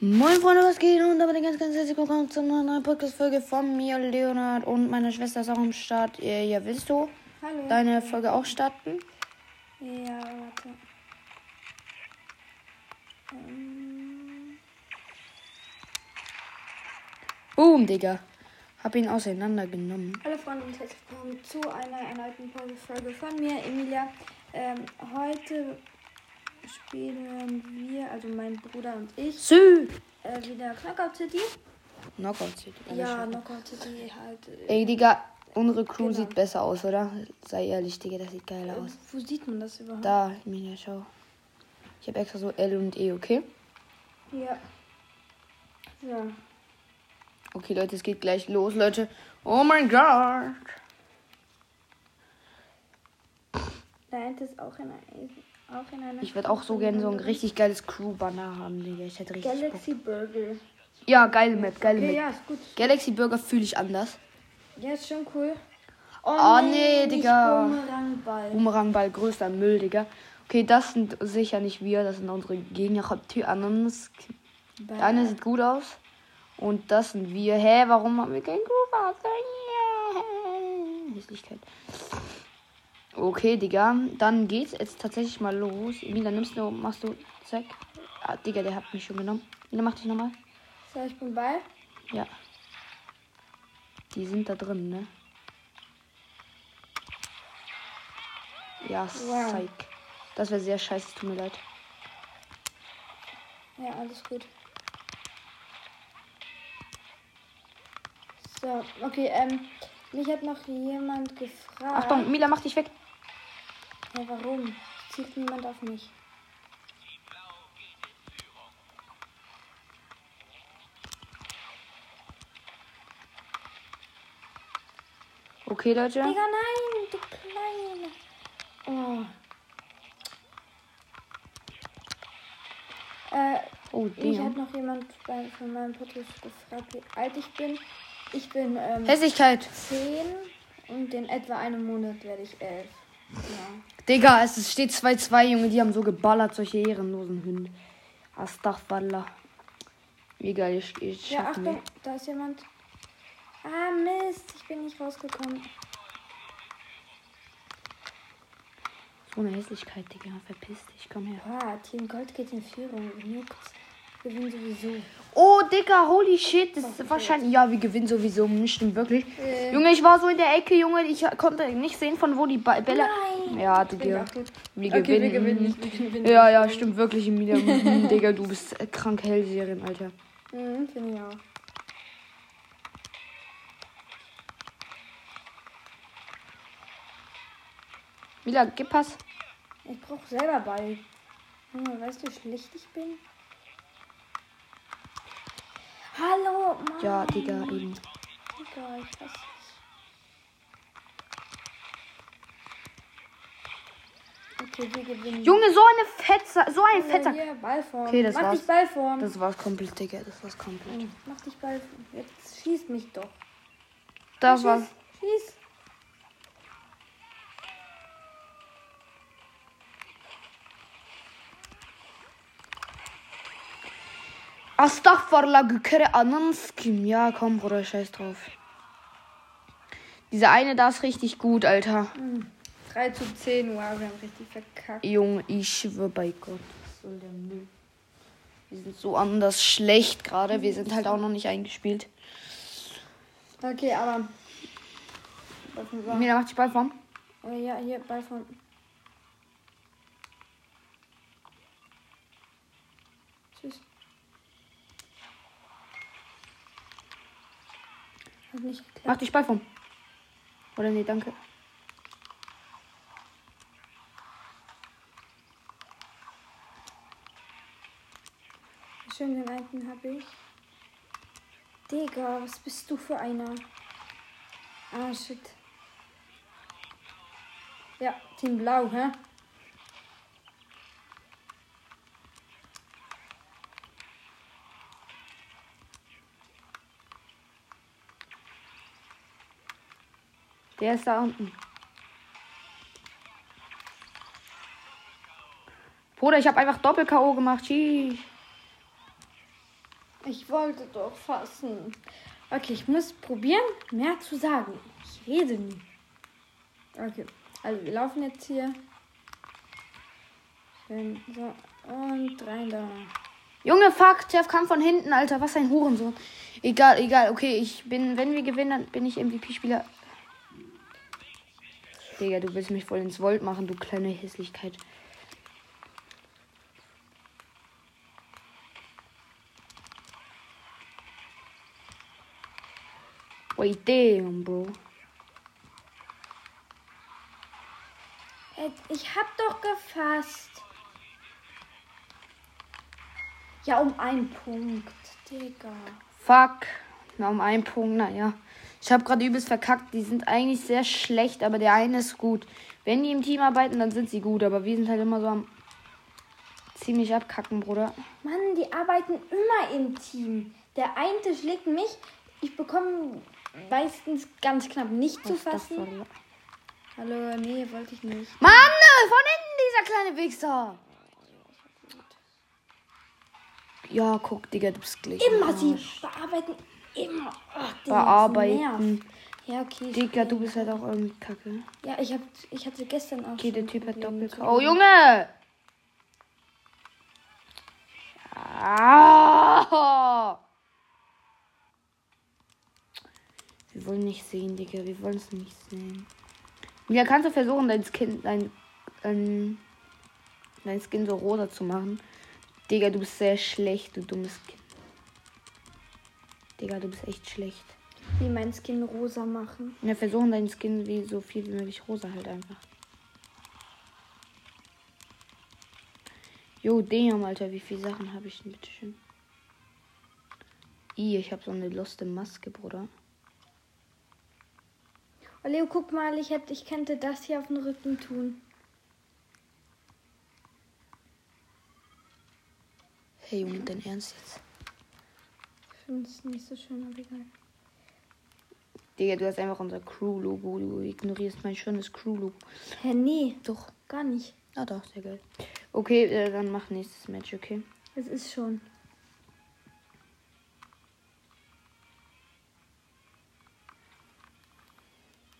Moin Freunde, was geht? Und damit ganz, ganz herzlich willkommen zu einer neuen Podcast-Folge von mir, Leonard. Und meine Schwester ist auch am Start. Ja, ja willst du Hallo. deine Folge auch starten? Ja, warte. Ähm, Boom, Digga. Hab ihn auseinandergenommen. Hallo Freunde und herzlich willkommen zu einer erneuten Folge von mir, Emilia. Ähm, heute spielen wir, also mein Bruder und ich, Sü! äh, wieder Knockout City. Knockout City. Ja. Knockout City halt. Äh, Ey, Digga, unsere Crew Genau. sieht besser aus, oder? Sei ehrlich, Digga, das sieht geil aus. wo sieht man das überhaupt? Da, Emilia, schau. Ich habe extra so L und E, okay? Ja. So. Okay, Leute, es geht gleich los, Leute. Oh mein Gott. Da hinten ist auch in, einer- auch in einer. Ich würde auch so gerne so ein richtig geiles Crew-Banner haben, Digga. Ich hätte richtig Bock. Galaxy Burger. Ja, geile Map, geile Okay, Map. ja, ist gut. Galaxy Burger fühle ich anders. Ja, ist schon cool. Oh, Oh, nee, nicht Digga. Bumerangball. Boomerangball, größter Müll, Digga. Okay, das sind sicher nicht wir, das sind unsere Gegner. Die anderen, der eine sieht gut aus. Und das sind wir. Hä, warum haben wir kein? Ja. Hässlichkeit. Okay, Digga. Dann geht's jetzt tatsächlich mal los. Emilia, nimmst du, machst du, zack. Ah, Digga, der hat mich schon genommen. Emilia, mach dich nochmal. So, ich bin bei. Ja. Die sind da drin, ne? Ja, Wow. Psych. Das wäre sehr scheiße, tut mir leid. Ja, alles gut. So, okay, ähm, mich hat noch jemand gefragt. Achtung, Mila, mach dich weg. Ja, warum? Zielt niemand auf mich. Okay, Leute. Digga, nein, du Kleine. Oh. Äh, Oh, mich hat Digga. noch jemand bei, von meinem Podcast gefragt, wie alt ich bin. Ich bin ähm, Hässlichkeit. 10 und in etwa einem Monat werde ich 11. Ja. Digga, es steht 2-2, Junge. Die haben so geballert, solche ehrenlosen Hunde. Astaghfirullah. Wie geil, ich, ich Ja, Achtung, wir. da ist jemand. Ah, Mist, ich bin nicht rausgekommen. So eine Hässlichkeit, Digga. Verpiss dich, komm her. Ah, Team Gold geht in Führung. Juckt's. Wir gewinnen sowieso. Oh, Digga, holy shit. Das ist wahrscheinlich. Ja, wir gewinnen sowieso. Nicht stimmt wirklich. Äh. Junge, ich war so in der Ecke, Junge. Ich konnte nicht sehen, von wo die Ba- Bälle. Nein. Ja, Digga. Wir Okay, gewinnen. wir gewinnen. Wir gewinnen. Ja, ja, stimmt wirklich, Emilia. Digga, du bist krank Hellserien, Alter. Mhm, finde ich auch. Mila, gib Pass. Ich brauche selber Ball. Junge, weißt du, wie schlecht ich bin? Hallo, Mann. Ja, Digga, eben. Digga, ich dich. Okay, wir gewinnen. Junge, so eine Fetzer, so ein Fetter. Hier, Ballform. Okay, das Mach war's. dich Ballform. Das war's komplett, Digga. Das war's komplett. Mach dich Ballform. Jetzt schieß mich doch. Das war's. Schieß. Astaghfirullah, gekere Ananskim. Ja, komm, Bruder, scheiß drauf. Dieser eine da ist richtig gut, Alter. 3 zu 10. Wow, wir haben richtig verkackt. Junge, ich schwöre bei Gott. Was soll der Müll? Wir sind so anders schlecht gerade. Wir sind halt auch noch nicht eingespielt. Okay, aber. Warte mal. Mila, mach dich Ballform. Äh, ja, hier, Ballform. Tschüss. Hat nicht geklappt. Mach dich Ballform. Oder nee, danke. Schön, den einen habe ich. Digga, was bist du für einer? Ah, shit. Ja, Team Blau, hä? Der ist da unten. Bruder, ich habe einfach Doppel-K.O. gemacht. Sheesh. Ich wollte doch fassen. Okay, ich muss probieren, mehr zu sagen. Ich rede nie. Okay, also wir laufen jetzt hier. Schön, so, und rein da. Junge, fuck, Jeff kam von hinten, Alter. Was ein Hurensohn. Egal, egal. Okay, ich bin, wenn wir gewinnen, dann bin ich MVP-Spieler. Digga, du willst mich voll ins Volt machen, du kleine Hässlichkeit. Wait, damn, Bro. Ich hab doch gefasst. Ja, um einen Punkt, Digga. Fuck. Na, um einen Punkt, naja. Ich habe gerade übelst verkackt. Die sind eigentlich sehr schlecht, aber der eine ist gut. Wenn die im Team arbeiten, dann sind sie gut. Aber wir sind halt immer so am ziemlich abkacken, Bruder. Mann, die arbeiten immer im Team. Der eine schlägt mich. Ich bekomme meistens ganz knapp nicht zu Was das fassen. Hallo, nee, wollte ich nicht. Mann, äh, von hinten dieser kleine Wichser. Ja, guck, Digga, du bist gleich. Immer sie bearbeiten immer. Das Bearbeiten. Ja, okay. Digga, du bist halt auch irgendwie kacke. Ja, ich, hab, ich hatte gestern auch. Okay, der Typ hat doppelt. Oh. Junge! Ah! Wir wollen nicht sehen, Digga. Wir wollen es nicht sehen. Ja, kannst du versuchen, dein Skin, dein, ähm, dein Skin so rosa zu machen? Digga, du bist sehr schlecht, du dummes Kind. Digga, du bist echt schlecht. Wie mein Skin rosa machen. Wir versuchen deinen Skin wie so viel wie möglich rosa halt einfach. Jo, damn, Alter, wie viele Sachen habe ich denn bitte schön? I, ich habe so eine luste Maske, Bruder. Oh, Leo, guck mal, ich, hätte, ich könnte das hier auf den Rücken tun. Hey Junge, dein Ernst jetzt? Finde es nicht so schön, aber egal. Digga, du hast einfach unser Crew-Logo. Du ignorierst mein schönes Crew-Logo. Hä, nee, Doch. gar nicht. Ah doch, sehr geil. Okay, äh, dann mach nächstes Match, okay? Es ist schon.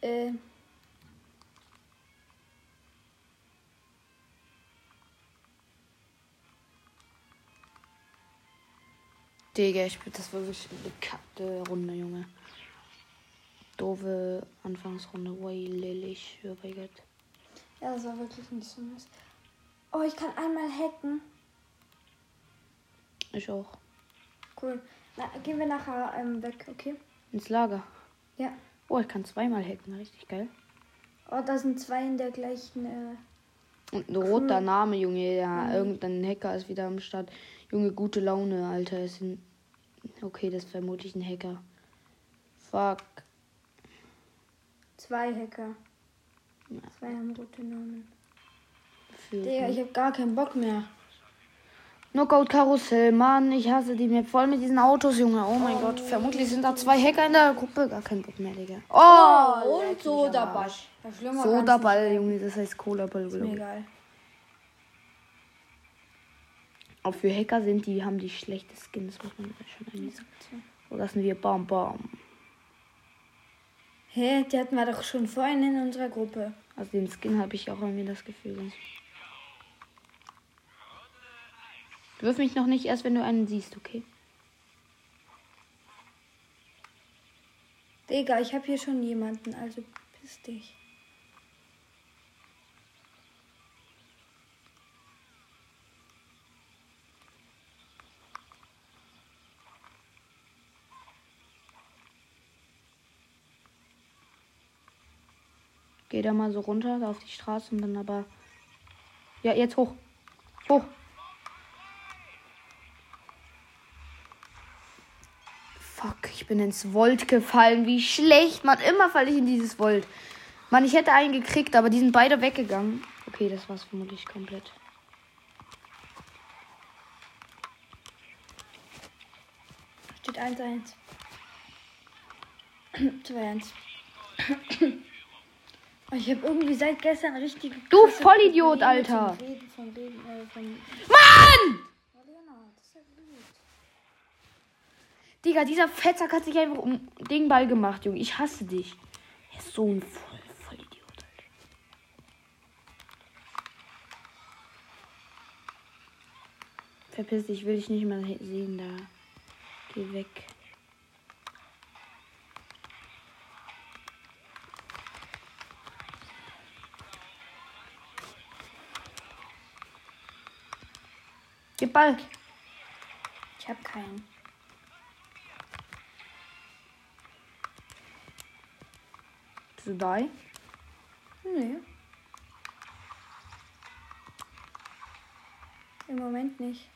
Äh, Digga, ich bin, das war wirklich eine bekackte Runde, Junge. Doofe Anfangsrunde. Way lillig, oh mein Gott. ja, das war wirklich nicht so nice. Oh, ich kann einmal hacken. Ich auch. Cool. Na, gehen wir nachher ähm, weg, okay? Ins Lager. Ja. Oh, ich kann zweimal hacken, richtig geil. Oh, da sind zwei in der gleichen. Äh, Und ein roter. Name, Junge. Ja, Mhm. irgendein Hacker ist wieder am Start. Junge, gute Laune, Alter. Ist ein. Okay, das ist vermutlich ein Hacker. Fuck. zwei Hacker. Ja. Zwei haben rote Namen. Digga, ich hab gar keinen Bock mehr. Knockout Karussell, Mann, ich hasse die Map voll mit diesen Autos, Junge. Oh mein Gott, vermutlich sind da zwei Hacker in der Gruppe. Gar kein Bock mehr, Digga. Oh. Ja, schlimmer Sodaball, Junge, das heißt Cola-Ball. Ist mir egal. Auch für Hacker sind die, haben die schlechte Skins, muss man schon eigentlich sagen. So lassen wir Bam Bam. Hä, die hatten wir doch schon vorhin in unserer Gruppe. Also den Skin habe ich auch irgendwie das Gefühl. Wirf mich noch nicht erst, wenn du einen siehst, okay? Digga, ich hab hier schon jemanden, also piss dich. Geh da mal so runter auf die Straße und dann aber. Ja, jetzt hoch. Hoch. Fuck, ich bin ins Volt gefallen. Wie schlecht, Mann. Immer falle ich in dieses Volt. Mann, ich hätte einen gekriegt, aber die sind beide weggegangen. Okay, das war's vermutlich komplett. Steht 1-1. 2-1. Ich habe irgendwie seit gestern richtig. Du Vollidiot, Alter. Reden, von Reden, äh, von Mann! Gut. Digga, dieser Fettsack hat sich einfach um den Ball gemacht, Junge. Ich hasse dich. Er ist so ein voll, voll Idiot, Alter. Verpiss dich, will ich nicht mehr sehen da. Geh weg. Gib Ball. Ich hab keinen. Bist du? Nee. Im Moment nicht.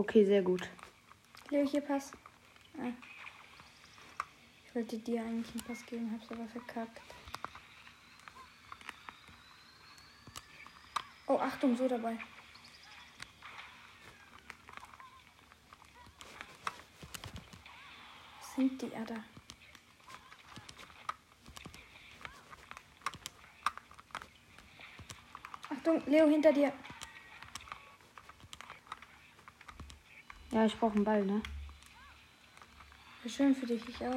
Okay, sehr gut. Leo, hier Pass. Ah. Ich wollte dir eigentlich einen Pass geben, hab's aber verkackt. Oh, Achtung, so dabei. Was sind die Adder? Achtung, Leo, hinter dir. Ja, ich brauche einen Ball, ne? Schön für dich, ich auch.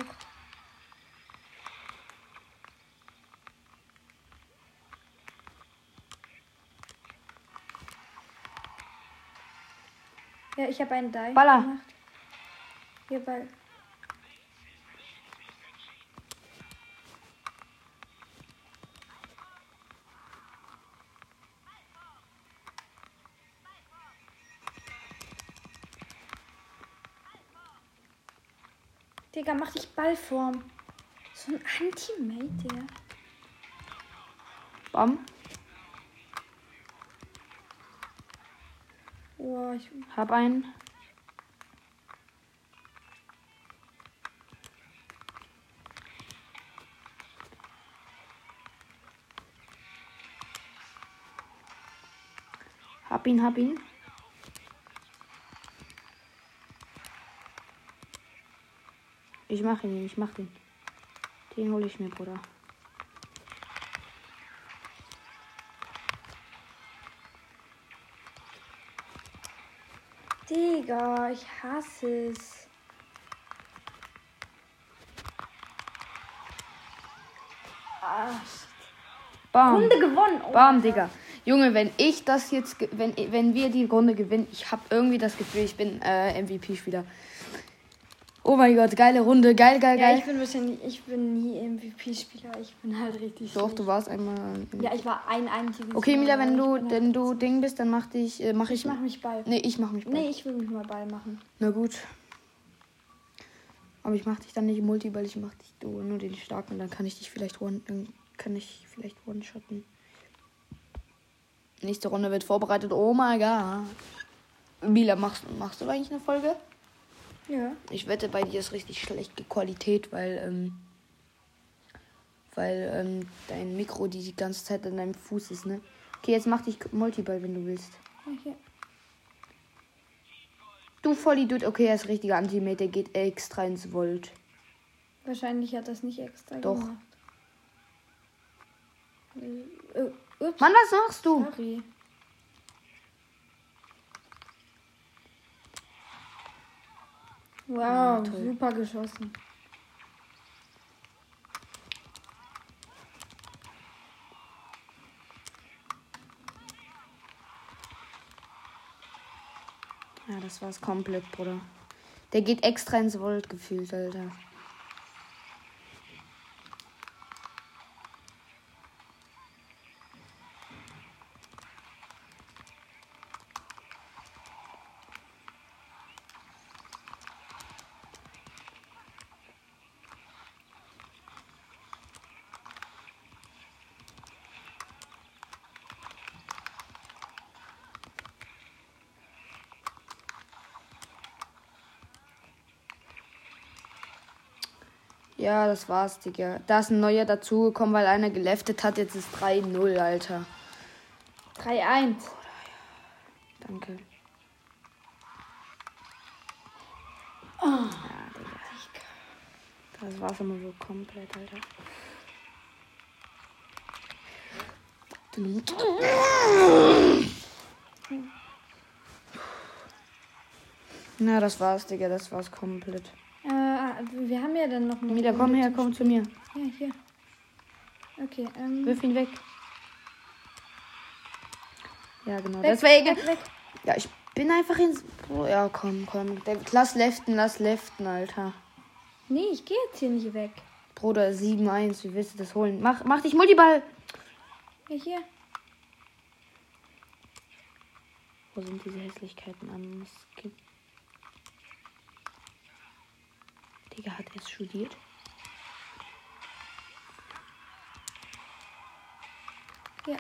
Ja, ich habe einen Dive Baller. gemacht. Hier Ball. Digga, mach dich Ballform. So ein Anti-Mate, Digga. Bam. Boah, ich, Hab einen. Hab ihn, hab ihn. Ich mach ihn, ich mach den. Den hole ich mir, Bruder. Digga, ich hasse es. Ah, Bam. Runde gewonnen. Oh, Bam, Digga. Junge, wenn ich das jetzt, wenn, wenn wir die Runde gewinnen, ich habe irgendwie das Gefühl, ich bin äh, MVP-Spieler. Oh mein Gott, geile Runde, geil, geil, Ja, geil. ich bin wahrscheinlich, ich bin nie MVP-Spieler. Ich bin halt richtig Doch, schlecht. du warst einmal. Ja, ich war ein einziges Okay, Mila, wenn du, wenn halt du Ding bist, dann mach dich, äh, mach ich. Ich mach mich Ball. Nee, ich mach mich. Nee, ich will mich mal Ball machen. Na gut. Aber ich mach dich dann nicht Multi, weil ich mach dich nur nur den starken, dann kann ich dich vielleicht one, dann kann ich vielleicht one-shotten. Nächste Runde wird vorbereitet. Oh mein Gott. Mila, machst, machst du eigentlich eine Folge? Ja. Ich wette, bei dir ist richtig schlechte Qualität, weil, ähm, weil ähm, dein Mikro die, die ganze Zeit an deinem Fuß ist, ne? Okay, jetzt mach dich Multiball, wenn du willst. Okay. Du Vollidiot, okay, er ist richtiger Antimate, der geht extra ins Volt. Wahrscheinlich hat das nicht extra Doch. gemacht. Äh, äh, ups, Mann, was machst du? sorry. Wow, Ja, super geschossen. Ja, das war's komplett, Bruder. Der geht extra ins Volt gefühlt, Alter. Ja, das war's, Digga. Da ist ein neuer dazugekommen, weil einer geleftet hat. Jetzt ist 3-0, Alter. 3-1. Danke. Oh. Ja, Digga. Das war's immer so komplett, Alter. Na, das war's, Digga. Das war's komplett. Wir haben ja dann noch Mila, komm her, komm zu mir. Ja, hier. Okay, ähm. Wirf ihn weg. Ja, genau. Weg, Deswegen. weg, weg. Ja, ich bin einfach ins. Oh, ja, komm, komm. Lass leften, lass leften, Alter. Nee, ich gehe jetzt hier nicht weg. Bruder, 7-1. Wie willst du das holen? Mach, mach dich Multiball. Ja, hier. Wo sind diese Hässlichkeiten am Skip? Digga, hat es studiert? Ja.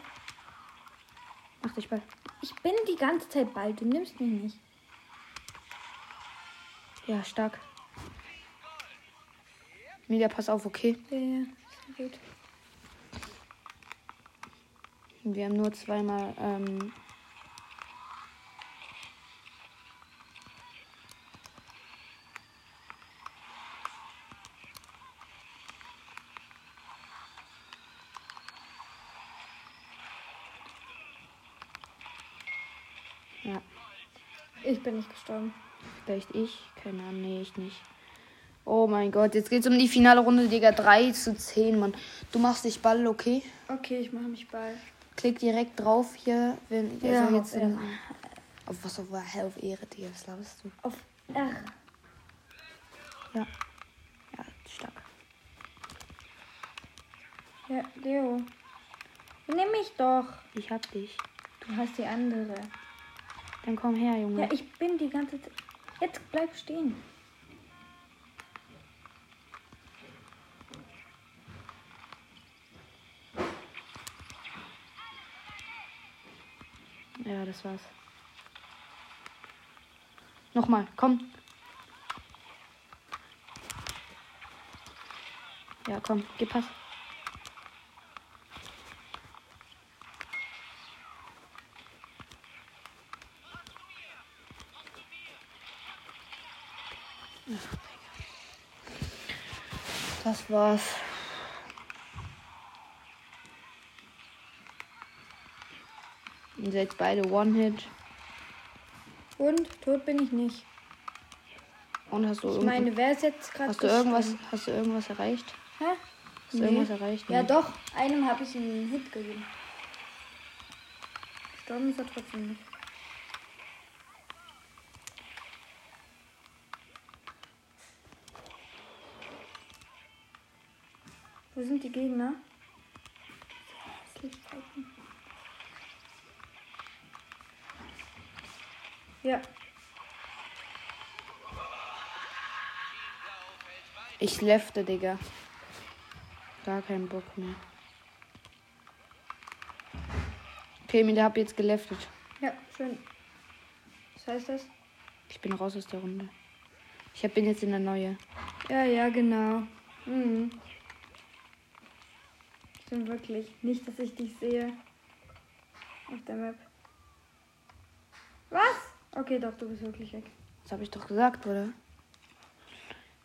Mach dich Ball. Ich bin die ganze Zeit bald. Du nimmst mich nicht. Ja, stark. Media, pass auf, okay? Ja, ja. Gut. Wir haben nur zweimal. Ähm, bin nicht gestorben. vielleicht ich. Keine Ahnung, nee, ich nicht. Oh mein Gott, jetzt geht's um die finale Runde, Digga. 3 zu 10, Mann. Du machst dich Ball, okay? Okay, ich mache mich bald. Klick direkt drauf hier, wenn Ja, also auf jetzt in, auf was auf, auf Ehre, Digga, was laberst du? Auf R. Ja. Ja, stark. Ja, Leo. Nimm mich doch. Ich hab dich. Du hast die andere. Dann komm her, Junge. Ja, ich bin die ganze Zeit. Jetzt bleib stehen. Ja, das war's. Nochmal, komm. Ja, komm, gib Pass. Das war's. Ihr seid beide One-Hit. Und tot bin ich nicht. Und hast du, Ich meine, wer ist jetzt gerade hast du irgendwas, hast du irgendwas erreicht? Hä? Hast du Nee. irgendwas erreicht? Ja, Nee. doch. Einem habe ich einen Hit gegeben. Gestorben ist er trotzdem nicht. Wo sind die Gegner? Hässlichkeiten. Ja, Ich lefte, Digga. Gar keinen Bock mehr. Okay, mir hab jetzt geleftet. ja, schön. Was heißt das? Ich bin raus aus der Runde. Ich bin jetzt in der neue. Ja, ja, genau. Mhm. Stimmt wirklich. Nicht, dass ich dich sehe. Auf der Map. Was? Okay, doch, du bist wirklich weg. Das habe ich doch gesagt, oder?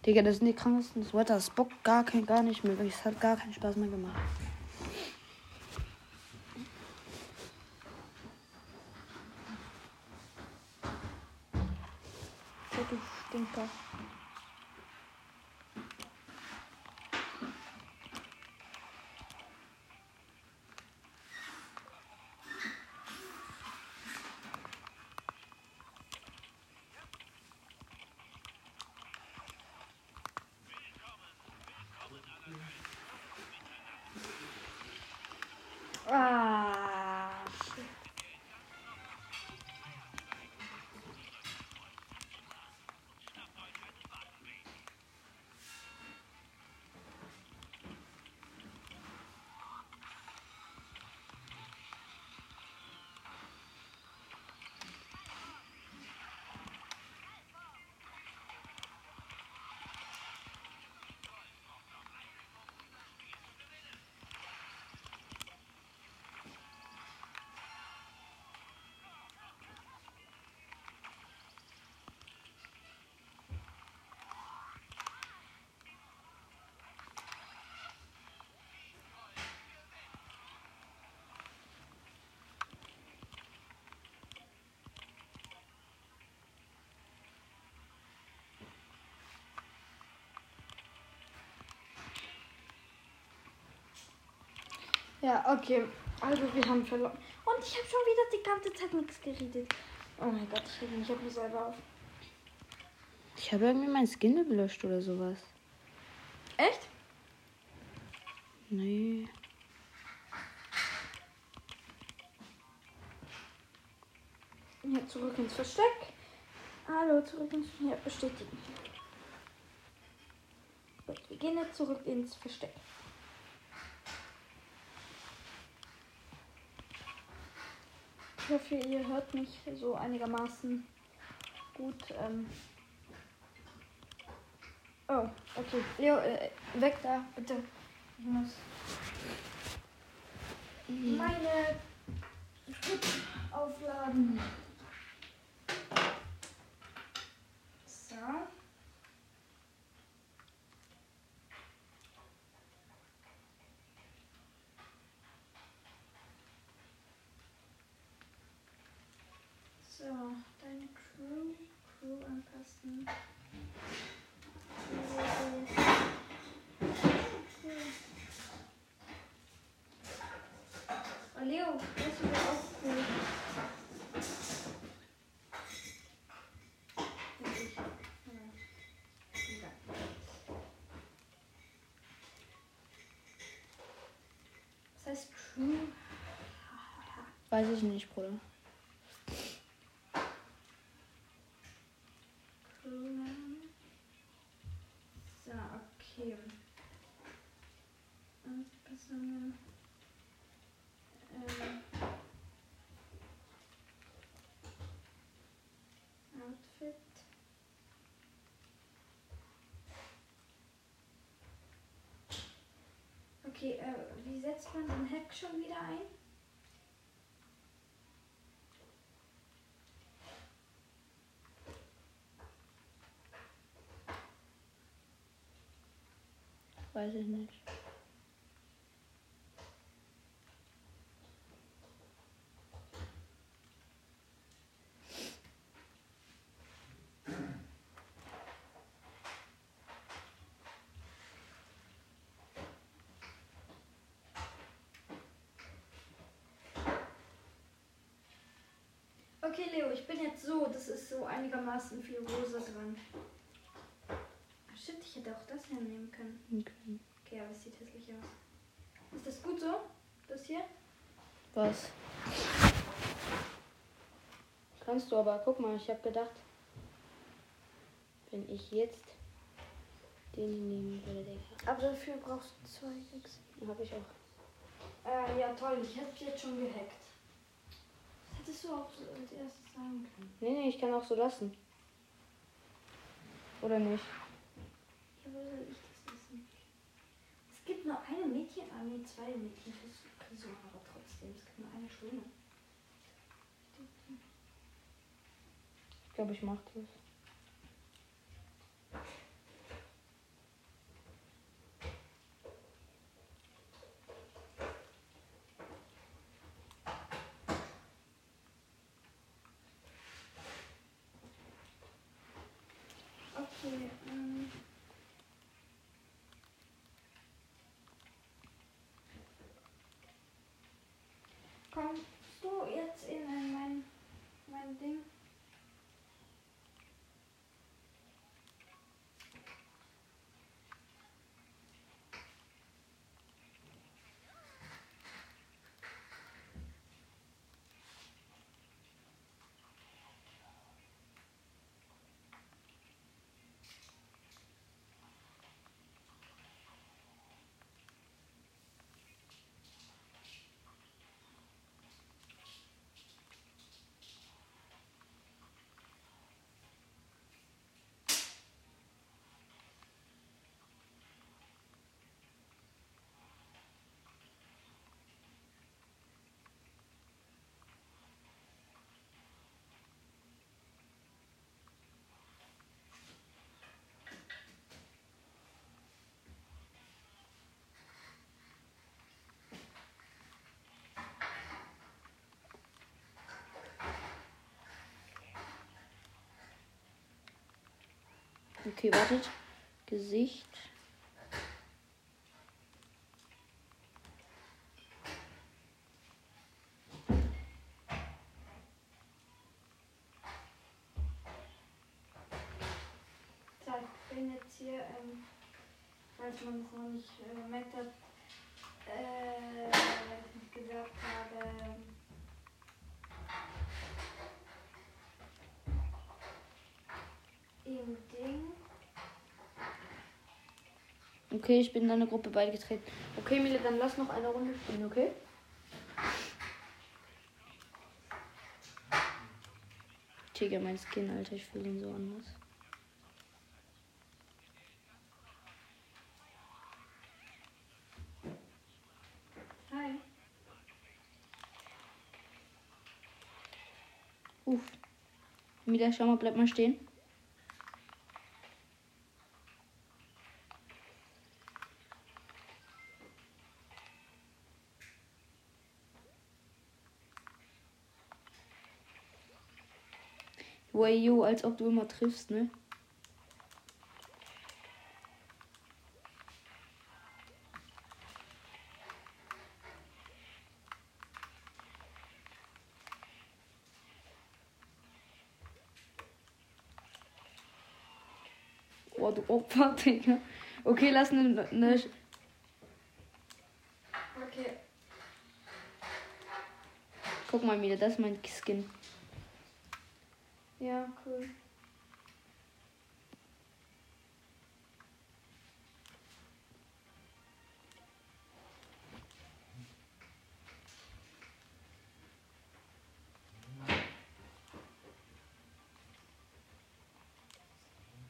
Digga, das sind die krankesten. Das Wetter, das bockt gar, kein, gar nicht mehr. Es hat gar keinen Spaß mehr gemacht. Du Stinker. Ja, okay. Also wir haben verloren. Und ich habe schon wieder die ganze Zeit nichts geredet. Oh mein Gott, ich rede mich auf mich selber auf. Ich habe irgendwie mein Skin gelöscht oder sowas. Echt? Nee. Ja, zurück ins Versteck. Hallo, zurück ins Ja, bestätigen. Gut, wir gehen jetzt zurück ins Versteck. Ich hoffe, ihr hört mich so einigermaßen gut. Ähm oh, okay. Leo, äh, weg da, bitte. Ich muss meine Stück aufladen. So. So, deine Crew, Crew anpassen. Oh, Leo, das wäre auch cool. Ich- ja. Egal. Was heißt Crew? Weiß ich nicht, Bruder. Ähm. Outfit. Okay, äh, wie setzt man den Hack schon wieder ein? Weiß ich nicht. Okay, Leo, ich bin jetzt so. Das ist so einigermaßen viel rosa dran. Hätte auch das hier nehmen können. Okay. Okay, aber es sieht hässlich aus. Ist das gut so? Das hier? Was? Kannst du aber, guck mal, ich habe gedacht, wenn ich jetzt den nehmen würde, Digga. Aber dafür brauchst du zwei X. Habe ich auch. Äh, ja toll, ich hätte jetzt schon gehackt. Das hättest du auch so als erstes sagen können. Nee, nee, ich kann auch so lassen. Oder nicht? Soll ich das wissen? Es gibt nur eine Mädchen, ah zwei Mädchen. Das so, aber trotzdem, es gibt nur eine Schöne. Ich glaube, ich mach das. Okay, ähm. Du jetzt in ein- mein, mein Ding? Okay, wartet. Gesicht. Ich bin jetzt hier, ähm, weiß man es noch nicht äh, merkt, Okay, ich bin in eine Gruppe beigetreten. Okay, Mille, dann lass noch eine Runde spielen, okay? Digga, mein Skin, Alter, ich fühle ihn so anders. Hi. Uff. Mila, schau mal, bleib mal stehen. Way yo, als ob du immer triffst, ne? Oh, du Opfer, Digga. Okay, lass eine. Ne, Okay. guck mal wieder, das ist mein Skin. Ja, cool.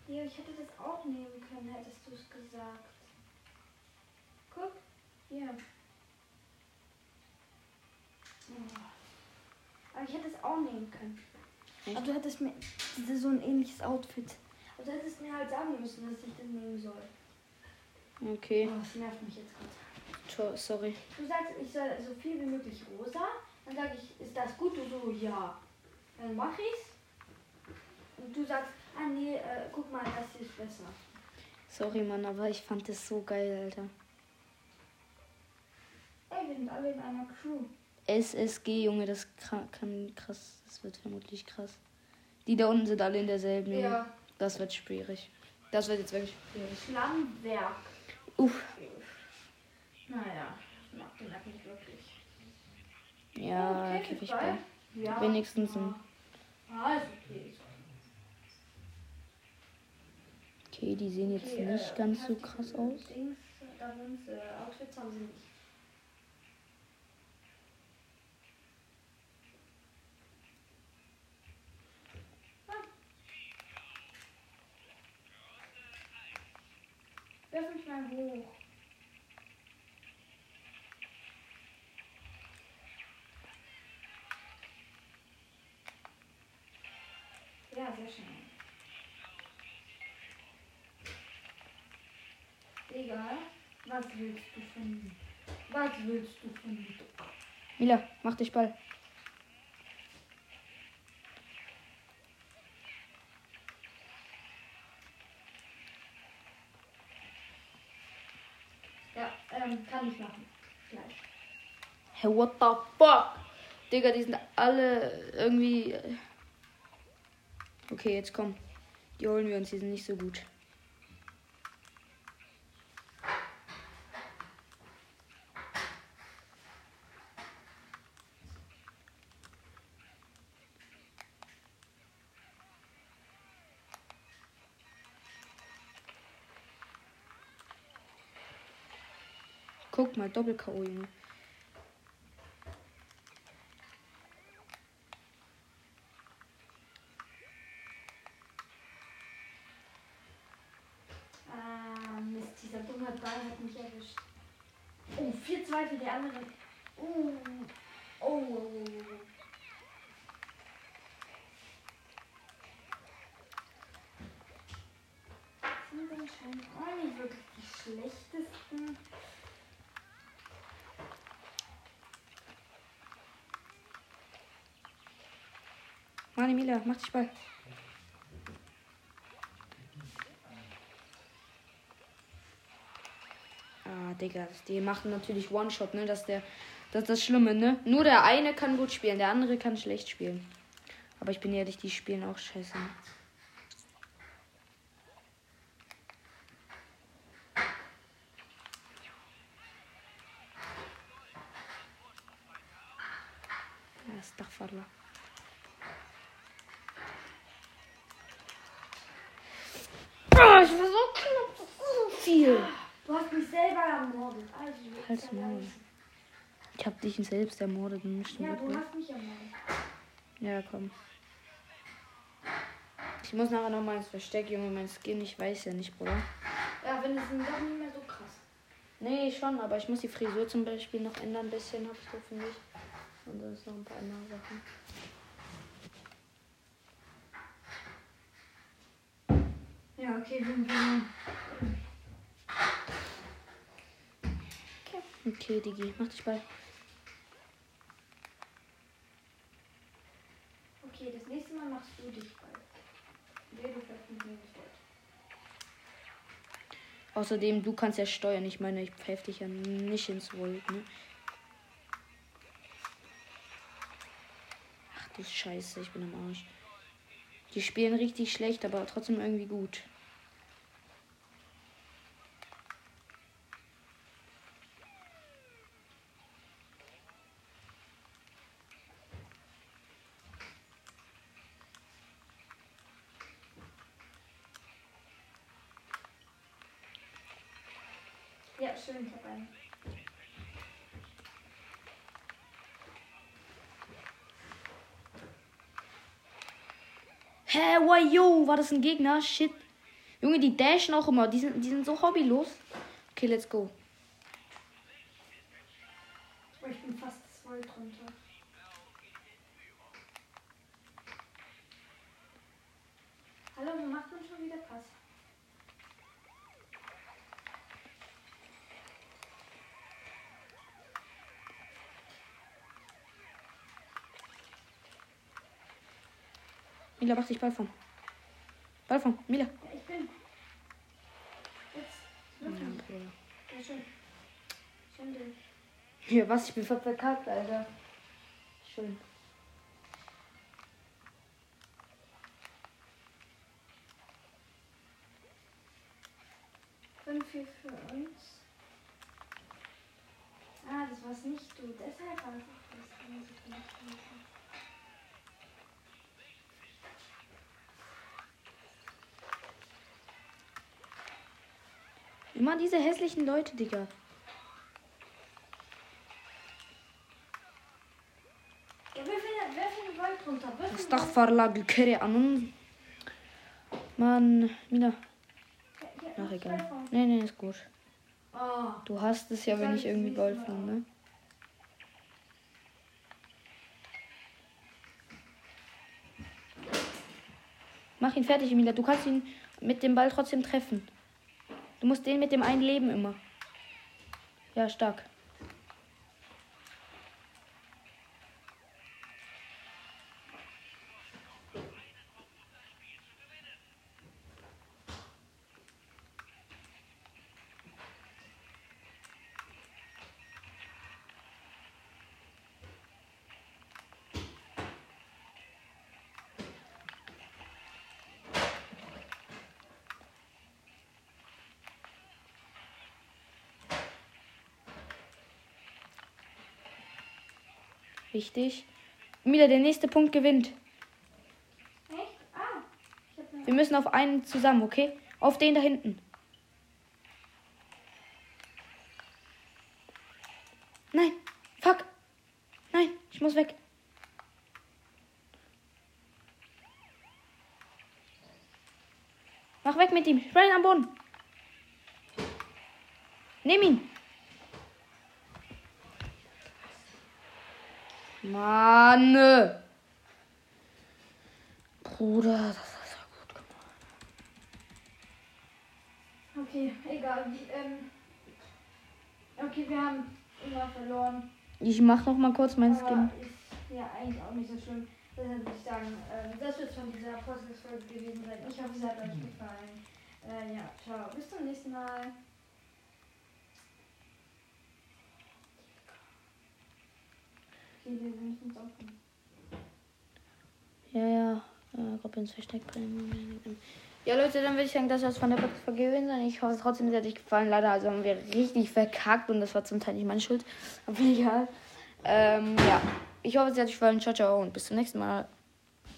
Ja, ich hätte das auch nehmen können, hättest du es gesagt. Guck, hier. Oh. Aber ich hätte es auch nehmen können. Echt? Aber du hättest mir das ist so ein ähnliches Outfit. Aber du hättest mir halt sagen müssen, dass ich das nehmen soll. Okay, Oh, das nervt mich jetzt gerade. Tschau, sorry. Du sagst, ich soll so viel wie möglich rosa. Dann sage ich, ist das gut? Du so, ja. Dann mache ich's. Und du sagst, ah nee, äh, guck mal, das hier ist besser. Sorry, Mann, aber ich fand das so geil, Alter. Ey, wir sind alle in einer Crew. SSG, Junge, das kann krass. Das wird vermutlich krass. Die da unten sind alle in derselben, Junge. Ja. Das wird schwierig. Das wird jetzt wirklich schwierig. Flammenwerk. Uff. Naja, ich mag den App nicht wirklich. Ja, Okay, bei. Ja. Wenigstens ein. Ah, ist okay. Okay, die sehen jetzt Okay, nicht äh, ganz so krass aus. Dings, da sind äh, Outfits haben sie nicht. Ah. Wirf mich mal hoch. Ja, sehr schön. Egal. Was willst du von mir? Was willst du von mir? Mila, mach dich Ball. Ähm, kann ich machen. Gleich. Hey, what the fuck? Digga, die sind alle irgendwie. äh, Okay, jetzt komm. Die holen wir uns, die sind nicht so gut. Guck mal, Doppel-K.O. Junge. Ah, Mist, dieser dumme Ball hat mich erwischt. Oh, 4-2 für die anderen. Uh. Oh, oh, oh, oh. Sind anscheinend auch nicht wirklich die schlechtesten. Mani Mila, mach dich Ball. Ah, Digga, die machen natürlich One-Shot, ne? Das ist, der, das ist das Schlimme, ne? Nur der eine kann gut spielen, der andere kann schlecht spielen. Aber ich bin ehrlich, die spielen auch scheiße. Astaghfirullah. Oh, ich war so knapp, so viel. Du hast mich selber ermordet. Also, Halt's ich Maul. Ich dich selbst ermordet. und Nicht Ja, du hast mich ermordet. Ja, komm. Ich muss nachher noch mal ins Versteck, Junge, mein Skin, ich weiß ja nicht, Bruder. Ja, wenn es dann doch nicht mehr so krass. Nee, schon, aber ich muss die Frisur zum Beispiel noch ändern, ein bisschen, hab ich so für mich. Und das ist noch ein paar andere Sachen. Ja, okay, wenn wir. Okay, Digi, mach dich bald. Okay, das nächste Mal machst du dich bald. Wer du vielleicht mit mir nicht wollt. Außerdem, du kannst ja steuern. Ich meine, ich pfeife dich ja nicht ins Volt, ne? Ach du Scheiße, ich bin am Arsch. Die spielen richtig schlecht, aber trotzdem irgendwie gut. Ja, schön, ich hab einen. Wow, yo, war das ein Gegner? Shit. Junge, die dashen auch immer. Die sind, die sind so hobbylos. Okay, let's go. Ich bin fast voll drunter. Hallo, wo macht man schon wieder Pass? Mila, mach dich Ball von. Ball von, Mila. Ja, ich bin. Jetzt. Ja, schön. Schön. Ja, was? Ich bin voll verkackt, Alter. Schön. Fünf hier für uns. Ah, das war's nicht du. Deshalb war es nicht das. Da muss ich nicht helfen. Immer diese hässlichen Leute, Digga. Ja, wirf ihn, wirf ihn Gold runter. Wirf ihn Gold. Astaghfirullah, Gekere an uns. Mann, ja, Ach, egal. Nee, nee, ist gut. Oh. Du hast es ja, wenn ich irgendwie Gold fand, ne? Mach ihn fertig, Emilia. Du kannst ihn mit dem Ball trotzdem treffen. Du musst den mit dem einen Leben immer. Ja, stark. Wichtig. Emilia, der nächste Punkt gewinnt. Wir müssen auf einen zusammen, okay? Auf den da hinten. Nein, fuck. Nein, ich muss weg. Mach weg mit ihm. Spray am Boden. Nimm ihn. Mann. Bruder, das ist ja gut gemacht. Okay, egal. Wie, ähm. Okay, wir haben immer verloren. Ich mach noch mal kurz mein Aber Skin. ist ja eigentlich auch nicht so schlimm. Deshalb würde ich sagen, ähm, das wird von dieser Podcast-Folge gewesen sein. Ich hoffe, es hat euch gefallen. Äh, ja, ciao. Bis zum nächsten Mal. Ja, ja. Äh, Gruppe ins Versteck. Ja, Leute, dann würde ich sagen, das es von der Podcast-Folge gewesen sein. Ich hoffe trotzdem, es hat euch gefallen. Leider also haben wir richtig verkackt und das war zum Teil nicht meine Schuld. Aber egal. Ähm, ja. Ich hoffe, es hat euch gefallen. Ciao, ciao und bis zum nächsten Mal.